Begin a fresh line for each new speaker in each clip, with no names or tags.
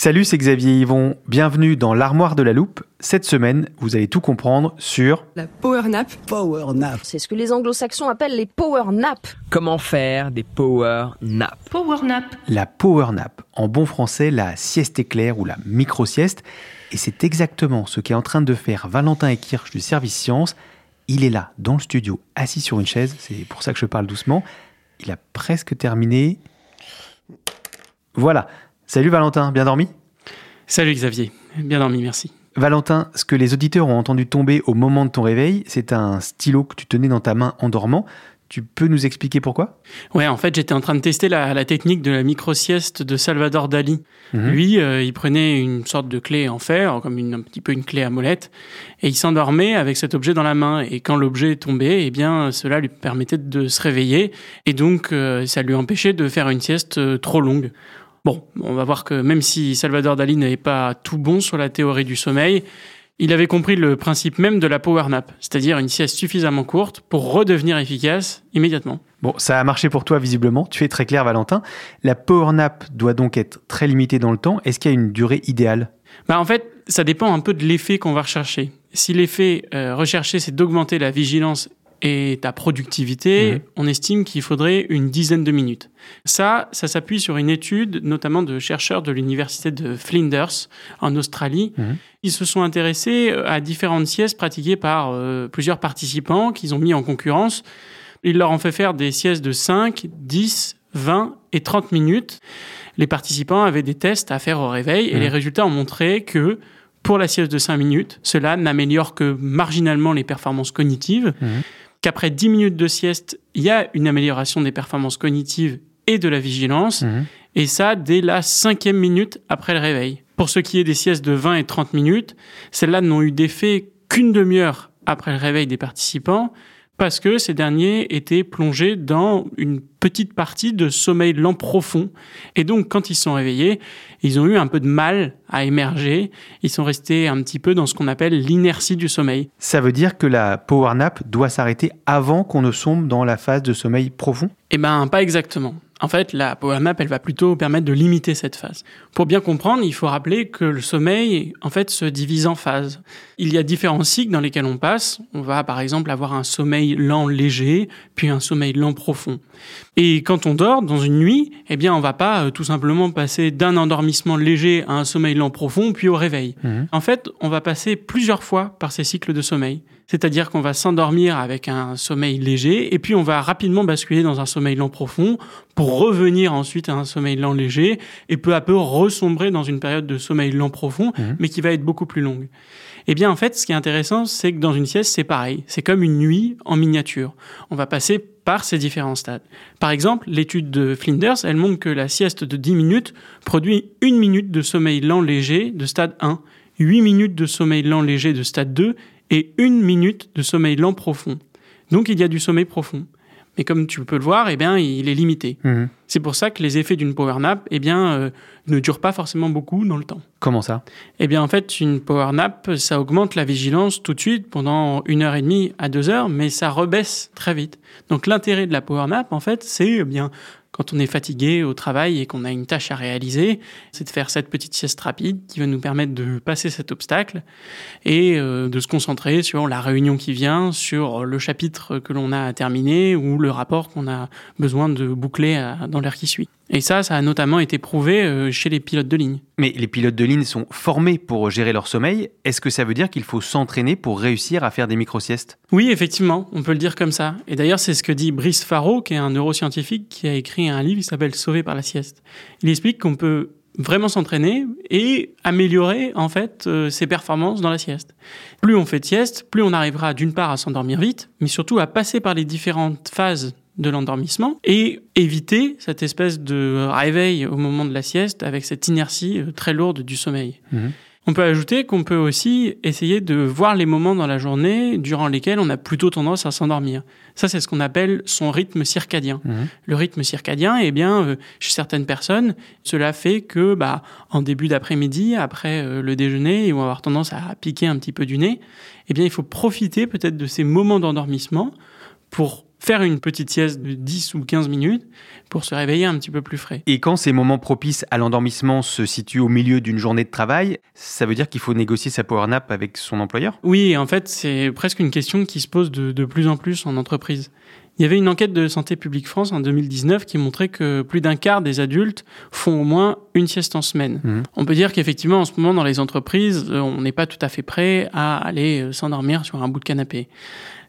Salut, c'est Xavier Yvon. Bienvenue dans l'armoire de la loupe. Cette semaine, vous allez tout comprendre sur
La power nap.
Power nap.
C'est ce que les anglo-saxons appellent les power naps.
Comment faire des power naps
Power nap.
la power nap. En bon français, la sieste éclair ou la micro-sieste. Et c'est exactement ce qu'est en train de faire Valentin Ekirch du service science. Il est là, dans le studio, assis sur une chaise. C'est pour ça que je parle doucement. Il a presque terminé. Voilà. Salut Valentin, bien dormi?
Salut Xavier, bien dormi, merci.
Valentin, ce que les auditeurs ont entendu tomber au moment de ton réveil, c'est un stylo que tu tenais dans ta main en dormant. Tu peux nous expliquer pourquoi?
Ouais, en fait, j'étais en train de tester la, la technique de la micro-sieste de Salvador Dali.
Mhm.
Lui, euh, il prenait une sorte de clé en fer, comme une, un petit peu une clé à molette, et il s'endormait avec cet objet dans la main. Et quand l'objet tombait, eh bien, cela lui permettait de se réveiller, et donc euh, ça lui empêchait de faire une sieste euh, trop longue. Bon, on va voir que même si Salvador Dali n'avait pas tout bon sur la théorie du sommeil, il avait compris le principe même de la power nap, c'est-à-dire une sieste suffisamment courte pour redevenir efficace immédiatement.
Bon, ça a marché pour toi visiblement, tu es très clair Valentin. La power nap doit donc être très limitée dans le temps. Est-ce qu'il y a une durée idéale?
Bah, en fait, ça dépend un peu de l'effet qu'on va rechercher. Si l'effet euh, recherché, c'est d'augmenter la vigilance et ta productivité,
Mhm.
on estime qu'il faudrait une dizaine de minutes. Ça, ça s'appuie sur une étude, notamment de chercheurs de l'université de Flinders, en Australie.
Mhm.
Ils se sont intéressés euh, à différentes siestes pratiquées par euh, plusieurs participants qu'ils ont mis en concurrence. Ils leur ont fait faire des siestes de 5, 10, 20 et 30 minutes. Les participants avaient des tests à faire au réveil et
Mhm.
les résultats ont montré que pour la sieste de 5 minutes, cela n'améliore que marginalement les performances cognitives. Qu'après 10 minutes de sieste, il y a une amélioration des performances cognitives et de la vigilance,
Mhm.
et ça dès la cinquième minute après le réveil. Pour ce qui est des siestes de 20 et 30 minutes, celles-là n'ont eu d'effet qu'une demi-heure après le réveil des participants, parce que ces derniers étaient plongés dans une petite partie de sommeil lent profond. Et donc, quand ils se sont réveillés, ils ont eu un peu de mal à émerger. Ils sont restés un petit peu dans ce qu'on appelle l'inertie du sommeil.
Ça veut dire que la power nap doit s'arrêter avant qu'on ne sombre dans la phase de sommeil profond?
Eh ben, pas exactement. En fait, la power nap, elle va plutôt permettre de limiter cette phase. Pour bien comprendre, il faut rappeler que le sommeil, en fait, se divise en phases. Il y a différents cycles dans lesquels on passe. On va, par exemple, avoir un sommeil lent léger, puis un sommeil lent profond. Et quand on dort dans une nuit, eh bien, on va pas euh, tout simplement passer d'un endormissement léger à un sommeil lent profond, puis au réveil.
Mhm.
En fait, on va passer plusieurs fois par ces cycles de sommeil. C'est-à-dire qu'on va s'endormir avec un sommeil léger et puis on va rapidement basculer dans un sommeil lent profond pour revenir ensuite à un sommeil lent léger et peu à peu ressombrer dans une période de sommeil lent profond
Mhm.
mais qui va être beaucoup plus longue. Eh bien, en fait, ce qui est intéressant, c'est que dans une sieste, c'est pareil. C'est comme une nuit en miniature. On va passer par ces différents stades. Par exemple, l'étude de Flinders, elle montre que la sieste de 10 minutes produit une minute de sommeil lent léger de stade 1, 8 minutes de sommeil lent léger de stade 2 et une minute de sommeil lent profond. Donc, il y a du sommeil profond. Mais comme tu peux le voir, eh bien, il est limité.
Mhm.
C'est pour ça que les effets d'une power nap eh bien, euh, ne durent pas forcément beaucoup dans le temps.
Comment ça?
Eh bien, en fait, une power nap, ça augmente la vigilance tout de suite pendant une heure et demie à deux heures, mais ça rebaisse très vite. Donc, l'intérêt de la power nap, en fait, c'est eh bien quand on est fatigué au travail et qu'on a une tâche à réaliser, c'est de faire cette petite sieste rapide qui va nous permettre de passer cet obstacle et euh, de se concentrer sur la réunion qui vient, sur le chapitre que l'on a à terminer ou le rapport qu'on a besoin de boucler dans l'heure qui suit. Et ça, ça a notamment été prouvé euh, chez les pilotes de ligne.
Mais les pilotes de ligne sont formés pour gérer leur sommeil. Est-ce que ça veut dire qu'il faut s'entraîner pour réussir à faire des micro-siestes?
Oui, effectivement, on peut le dire comme ça. Et d'ailleurs, c'est ce que dit Brice Faro, qui est un neuroscientifique qui a écrit un livre qui s'appelle Sauvé par la sieste. Il explique qu'on peut vraiment s'entraîner et améliorer en fait euh, ses performances dans la sieste. Plus on fait de sieste, plus on arrivera d'une part à s'endormir vite, mais surtout à passer par les différentes phases de l'endormissement et éviter cette espèce de réveil au moment de la sieste avec cette inertie euh, très lourde du sommeil. Mhm. On peut ajouter qu'on peut aussi essayer de voir les moments dans la journée durant lesquels on a plutôt tendance à s'endormir. Ça, c'est ce qu'on appelle son rythme circadien. Mhm. Le rythme circadien, eh bien, euh, chez certaines personnes, cela fait que, bah, en début d'après-midi, après euh, le déjeuner, ils vont avoir tendance à piquer un petit peu du nez. Eh bien, il faut profiter peut-être de ces moments d'endormissement pour faire une petite sieste de 10 ou 15 minutes pour se réveiller un petit peu plus frais.
Et quand ces moments propices à l'endormissement se situent au milieu d'une journée de travail, ça veut dire qu'il faut négocier sa power nap avec son employeur?
Oui, en fait, c'est presque une question qui se pose de, de plus en plus en entreprise. Il y avait une enquête de Santé publique France en 2019 qui montrait que plus d'un quart des adultes font au moins une sieste en semaine. Mmh. On peut dire qu'effectivement, en ce moment, dans les entreprises, euh, on n'est pas tout à fait prêt à aller euh, s'endormir sur un bout de canapé.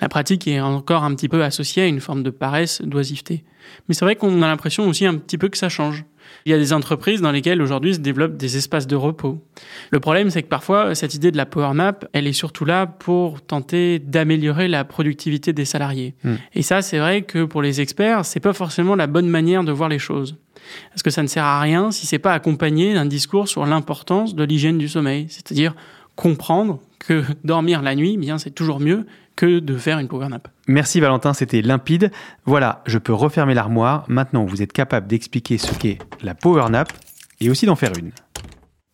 La pratique est encore un petit peu associée à une forme de paresse, d'oisiveté. Mais c'est vrai qu'on a l'impression aussi un petit peu que ça change. Il y a des entreprises dans lesquelles aujourd'hui se développent des espaces de repos. Le problème, c'est que parfois, cette idée de la power nap, elle est surtout là pour tenter d'améliorer la productivité des salariés. Hmm. Et ça, c'est vrai que pour les experts, c'est pas forcément la bonne manière de voir les choses. Parce que ça ne sert à rien si c'est pas accompagné d'un discours sur l'importance de l'hygiène du sommeil. C'est-à-dire comprendre que dormir la nuit, bien, c'est toujours mieux que de faire une power nap.
Merci Valentin, c'était limpide. Voilà, je peux refermer l'armoire. Maintenant, vous êtes capable d'expliquer ce qu'est la power nap et aussi d'en faire une.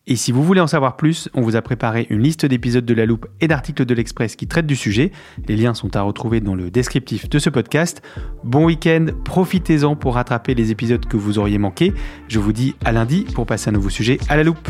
Et si vous voulez en savoir plus, on vous a préparé une liste d'épisodes de La Loupe et d'articles de l'Express qui traitent du sujet. Les liens sont à retrouver dans le descriptif de ce podcast. Bon week-end, profitez-en pour rattraper les épisodes que vous auriez manqués. Je vous dis à lundi pour passer un nouveau sujet à la loupe.